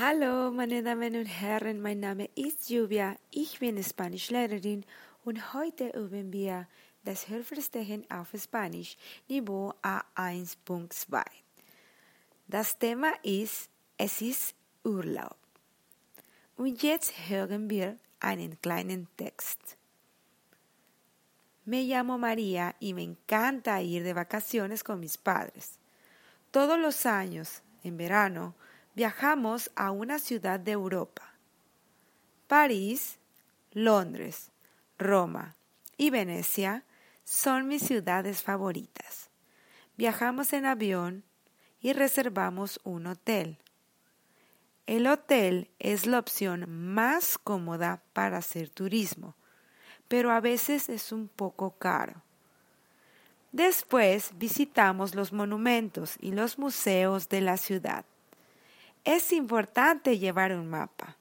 Hallo, meine Damen und Herren, mein Name ist Juvia, ich bin Spanischlehrerin und heute üben wir das Hörverstehen auf Spanisch Niveau A1.2. Das Thema ist Es ist Urlaub. Und jetzt hören wir einen kleinen Text. Me llamo María y me encanta ir de vacaciones con mis padres. Todos los años, en verano, viajamos a una ciudad de Europa. París, Londres, Roma y Venecia son mis ciudades favoritas. Viajamos en avión y reservamos un hotel. El hotel es la opción más cómoda para hacer turismo, pero a veces es un poco caro. Después visitamos los monumentos y los museos de la ciudad. Es importante llevar un mapa.